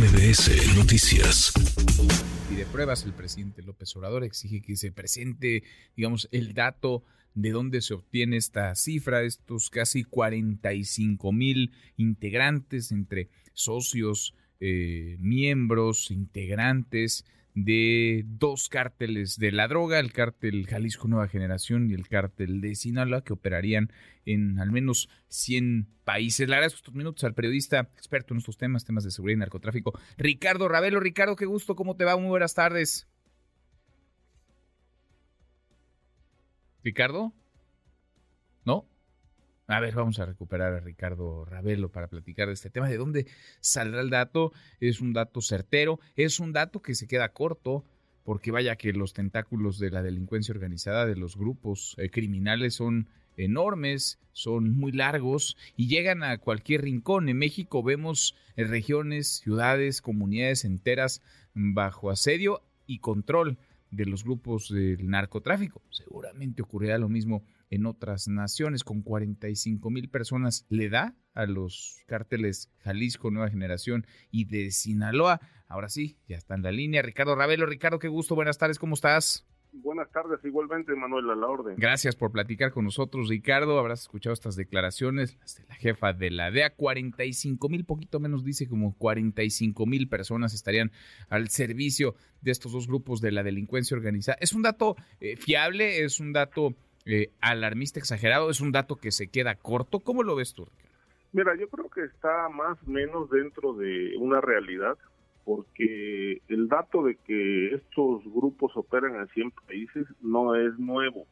MBS Noticias. Y de pruebas, el presidente López Obrador exige que se presente, digamos, el dato de dónde se obtiene esta cifra, estos casi 45 mil integrantes entre socios, eh, miembros, integrantes de dos cárteles de la droga, el cártel Jalisco Nueva Generación y el cártel de Sinaloa, que operarían en al menos 100 países. Le agradezco estos minutos al periodista experto en estos temas, temas de seguridad y narcotráfico, Ricardo Ravelo. Ricardo, qué gusto, ¿cómo te va? Muy buenas tardes. Ricardo, ¿no? A ver, vamos a recuperar a Ricardo Ravelo para platicar de este tema. ¿De dónde saldrá el dato? Es un dato certero, es un dato que se queda corto, porque vaya que los tentáculos de la delincuencia organizada, de los grupos eh, criminales son enormes, son muy largos y llegan a cualquier rincón. En México vemos eh, regiones, ciudades, comunidades enteras bajo asedio y control de los grupos del narcotráfico. Seguramente ocurrirá lo mismo en otras naciones. Con 45 mil personas le da a los cárteles Jalisco, Nueva Generación y de Sinaloa. Ahora sí, ya está en la línea. Ricardo Ravelo, Ricardo, qué gusto, buenas tardes, ¿cómo estás? Buenas tardes, igualmente, Manuel, a la orden. Gracias por platicar con nosotros, Ricardo. Habrás escuchado estas declaraciones, las de la jefa de la DEA. 45 mil, poquito menos dice, como 45 mil personas estarían al servicio de estos dos grupos de la delincuencia organizada. ¿Es un dato eh, fiable? ¿Es un dato eh, alarmista, exagerado? ¿Es un dato que se queda corto? ¿Cómo lo ves tú, Ricardo? Mira, yo creo que está más o menos dentro de una realidad porque el dato de que estos grupos operan en 100 países no es nuevo.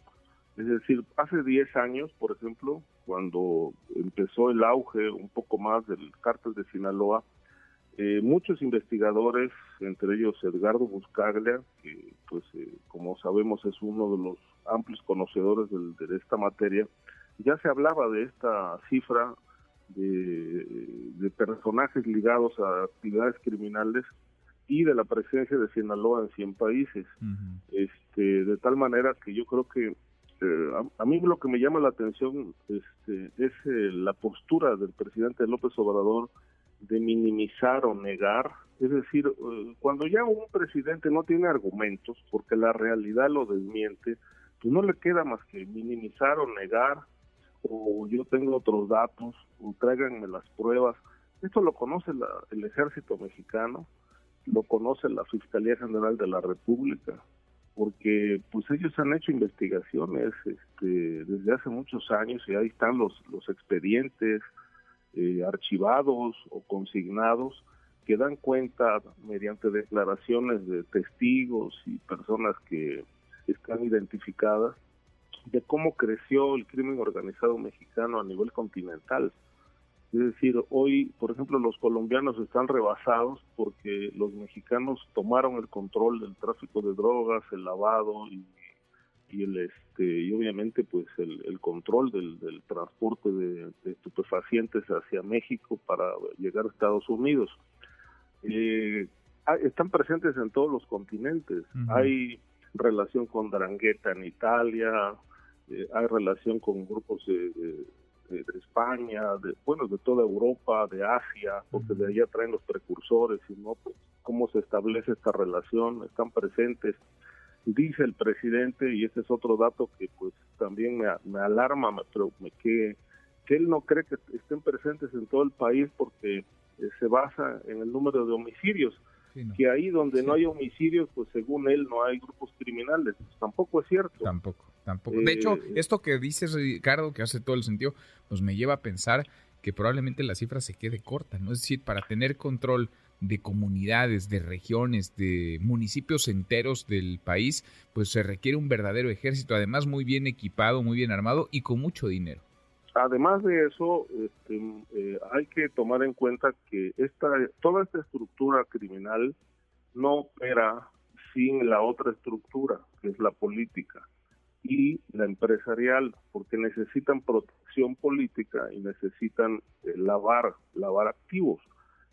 Es decir, hace 10 años, por ejemplo, cuando empezó el auge un poco más del cártel de Sinaloa, eh, muchos investigadores, entre ellos Edgardo Buscaglia, que pues eh, como sabemos es uno de los amplios conocedores de esta materia, ya se hablaba de esta cifra de, personajes ligados a actividades criminales y de la presencia de Sinaloa en 100 países. este, de tal manera que yo creo que eh, a, mí lo que me llama la atención este, es eh, la postura del presidente López Obrador de minimizar o negar. Es decir, eh, cuando ya un presidente no tiene argumentos, porque la realidad lo desmiente, pues no le queda más que minimizar o negar o yo tengo otros datos, o tráiganme las pruebas. Esto lo conoce el ejército mexicano, lo conoce la Fiscalía General de la República, porque pues ellos han hecho investigaciones este, desde hace muchos años y ahí están los, los expedientes eh, archivados o consignados que dan cuenta mediante declaraciones de testigos y personas que están identificadas de cómo creció el crimen organizado mexicano a nivel continental. Es decir, hoy, por ejemplo, los colombianos están rebasados porque los mexicanos tomaron el control del tráfico de drogas, el lavado y, el este y obviamente pues el, control del, transporte de, estupefacientes hacia México para llegar a Estados Unidos. Eh, están presentes en todos los continentes. Hay relación con Drangheta en Italia, eh, hay relación con grupos de, España, de, bueno, de toda Europa, de Asia, porque de allá traen los precursores, y no, pues, cómo se establece esta relación, están presentes. Dice el presidente, y ese es otro dato que pues también me, alarma, me, pero me, que, que él no cree que estén presentes en todo el país porque eh, se basa en el número de homicidios. Que ahí donde no hay homicidios, pues según él no hay grupos criminales. Pues, tampoco es cierto. Tampoco. De hecho, eh, esto que dices, Ricardo, que hace todo el sentido, pues me lleva a pensar que probablemente la cifra se quede corta, ¿no? Es decir, para tener control de comunidades, de regiones, de municipios enteros del país, pues se requiere un verdadero ejército, además muy bien equipado, muy bien armado y con mucho dinero. Además de eso, este, eh, hay que tomar en cuenta que esta, toda esta estructura criminal no opera sin la otra estructura, que es la política y la empresarial, porque necesitan protección política y necesitan eh, lavar, lavar activos.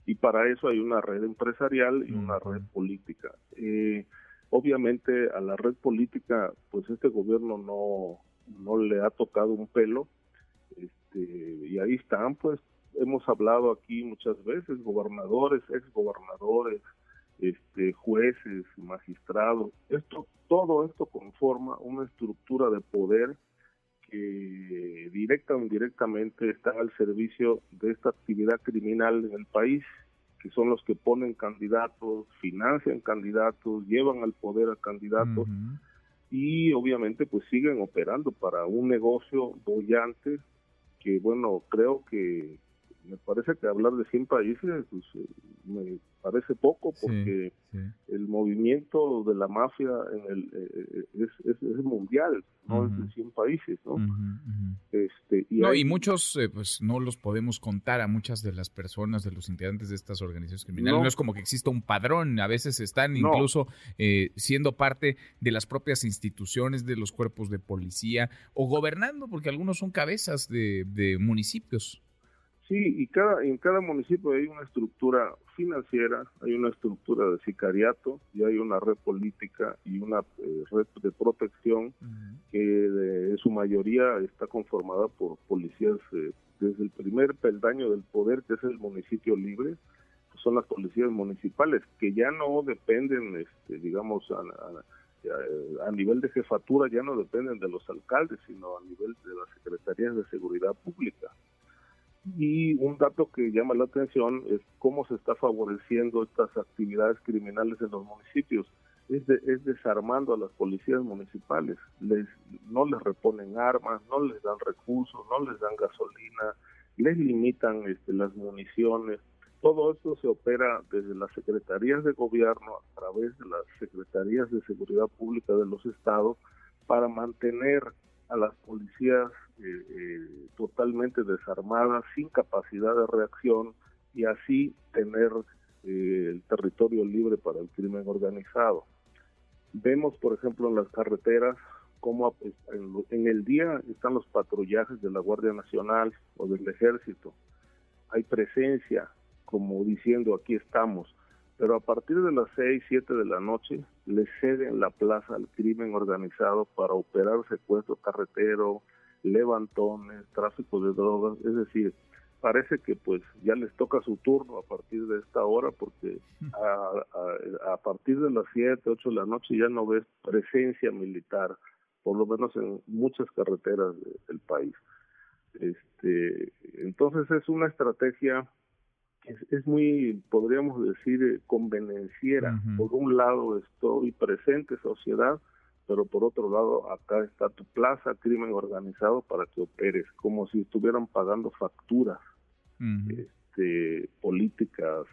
Y para eso hay una red empresarial y una red política. Eh, obviamente a la red política, pues este gobierno no, no le ha tocado un pelo, este, y ahí están pues hemos hablado aquí muchas veces, gobernadores, exgobernadores, este, jueces, magistrados, esto, todo esto conforma una estructura de poder que directa o indirectamente está al servicio de esta actividad criminal en el país, que son los que ponen candidatos, financian candidatos, llevan al poder a candidatos y obviamente pues siguen operando para un negocio bollante que bueno, creo que me parece que hablar de 100 países pues, eh, me parece poco porque el movimiento de la mafia en el, eh, eh, es, mundial, no es de 100 países, ¿no? Este, y, no, y muchos pues no los podemos contar a muchas de las personas, de los integrantes de estas organizaciones criminales. No, es como que exista un padrón, a veces están incluso siendo parte de las propias instituciones, de los cuerpos de policía o gobernando, porque algunos son cabezas de, de municipios. Sí, y cada, en cada municipio hay una estructura financiera, hay una estructura de sicariato y hay una red política y una eh, red de protección que en su mayoría está conformada por policías eh, desde el primer peldaño del poder, que es el municipio libre, son las policías municipales, que ya no dependen, este, digamos, a, a nivel de jefatura, ya no dependen de los alcaldes, sino a nivel de las secretarías de seguridad pública. Y un dato que llama la atención es cómo se está favoreciendo estas actividades criminales en los municipios. Es, es desarmando a las policías municipales. Les, no les reponen armas, no les dan recursos, no les dan gasolina, les limitan este, las municiones. Todo esto se opera desde las secretarías de gobierno a través de las secretarías de seguridad pública de los estados para mantener a las policías eh, eh, totalmente desarmadas, sin capacidad de reacción y así tener eh, el territorio libre para el crimen organizado. Vemos, por ejemplo, en las carreteras cómo en, el día están los patrullajes de la Guardia Nacional o del Ejército. Hay presencia, como diciendo aquí estamos, pero a partir de las 6, 7 de la noche le ceden la plaza al crimen organizado para operar secuestro carretero, levantones, tráfico de drogas, es decir, parece que pues ya les toca su turno a partir de esta hora porque a, a, partir de las 7, 8 de la noche ya no ves presencia militar, por lo menos en muchas carreteras del país. Este, entonces es una estrategia es, muy, podríamos decir, eh, convenenciera. Por un lado estoy presente, sociedad, pero por otro lado acá está tu plaza, crimen organizado para que operes, como si estuvieran pagando facturas este, políticas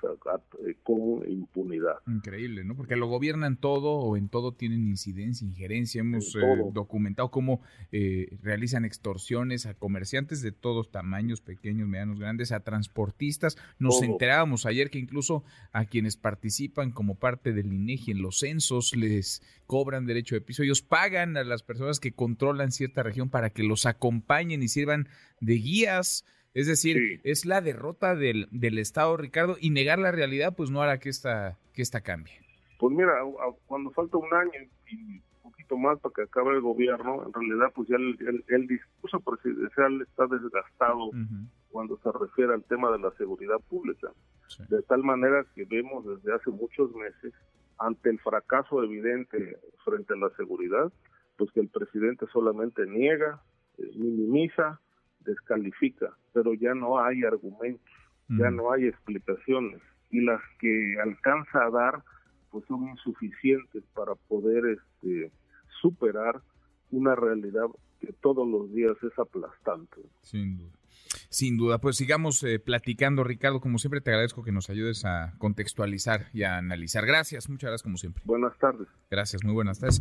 eh, con impunidad. Increíble, ¿no? Porque lo gobiernan todo o en todo tienen incidencia, injerencia. Hemos eh, documentado cómo eh, realizan extorsiones a comerciantes de todos tamaños, pequeños, medianos, grandes, a transportistas. Nos enterábamos ayer que incluso a quienes participan como parte del INEGI en los censos les cobran derecho de piso. Ellos pagan a las personas que controlan cierta región para que los acompañen y sirvan de guías. Es decir, es la derrota del, del Estado, Ricardo, y negar la realidad pues no hará que esta, que esta cambie. Pues mira, cuando falta un año y un poquito más para que acabe el gobierno, en realidad pues ya el, discurso presidencial está desgastado cuando se refiere al tema de la seguridad pública. De tal manera que vemos desde hace muchos meses, ante el fracaso evidente frente a la seguridad, pues que el presidente solamente niega, eh, minimiza, descalifica, pero ya no hay argumentos, ya no hay explicaciones y las que alcanza a dar pues son insuficientes para poder este, superar una realidad que todos los días es aplastante. Sin duda. Sin duda, pues sigamos eh, platicando, Ricardo. Como siempre, te agradezco que nos ayudes a contextualizar y a analizar. Gracias, muchas gracias, como siempre. Buenas tardes. Gracias, muy buenas tardes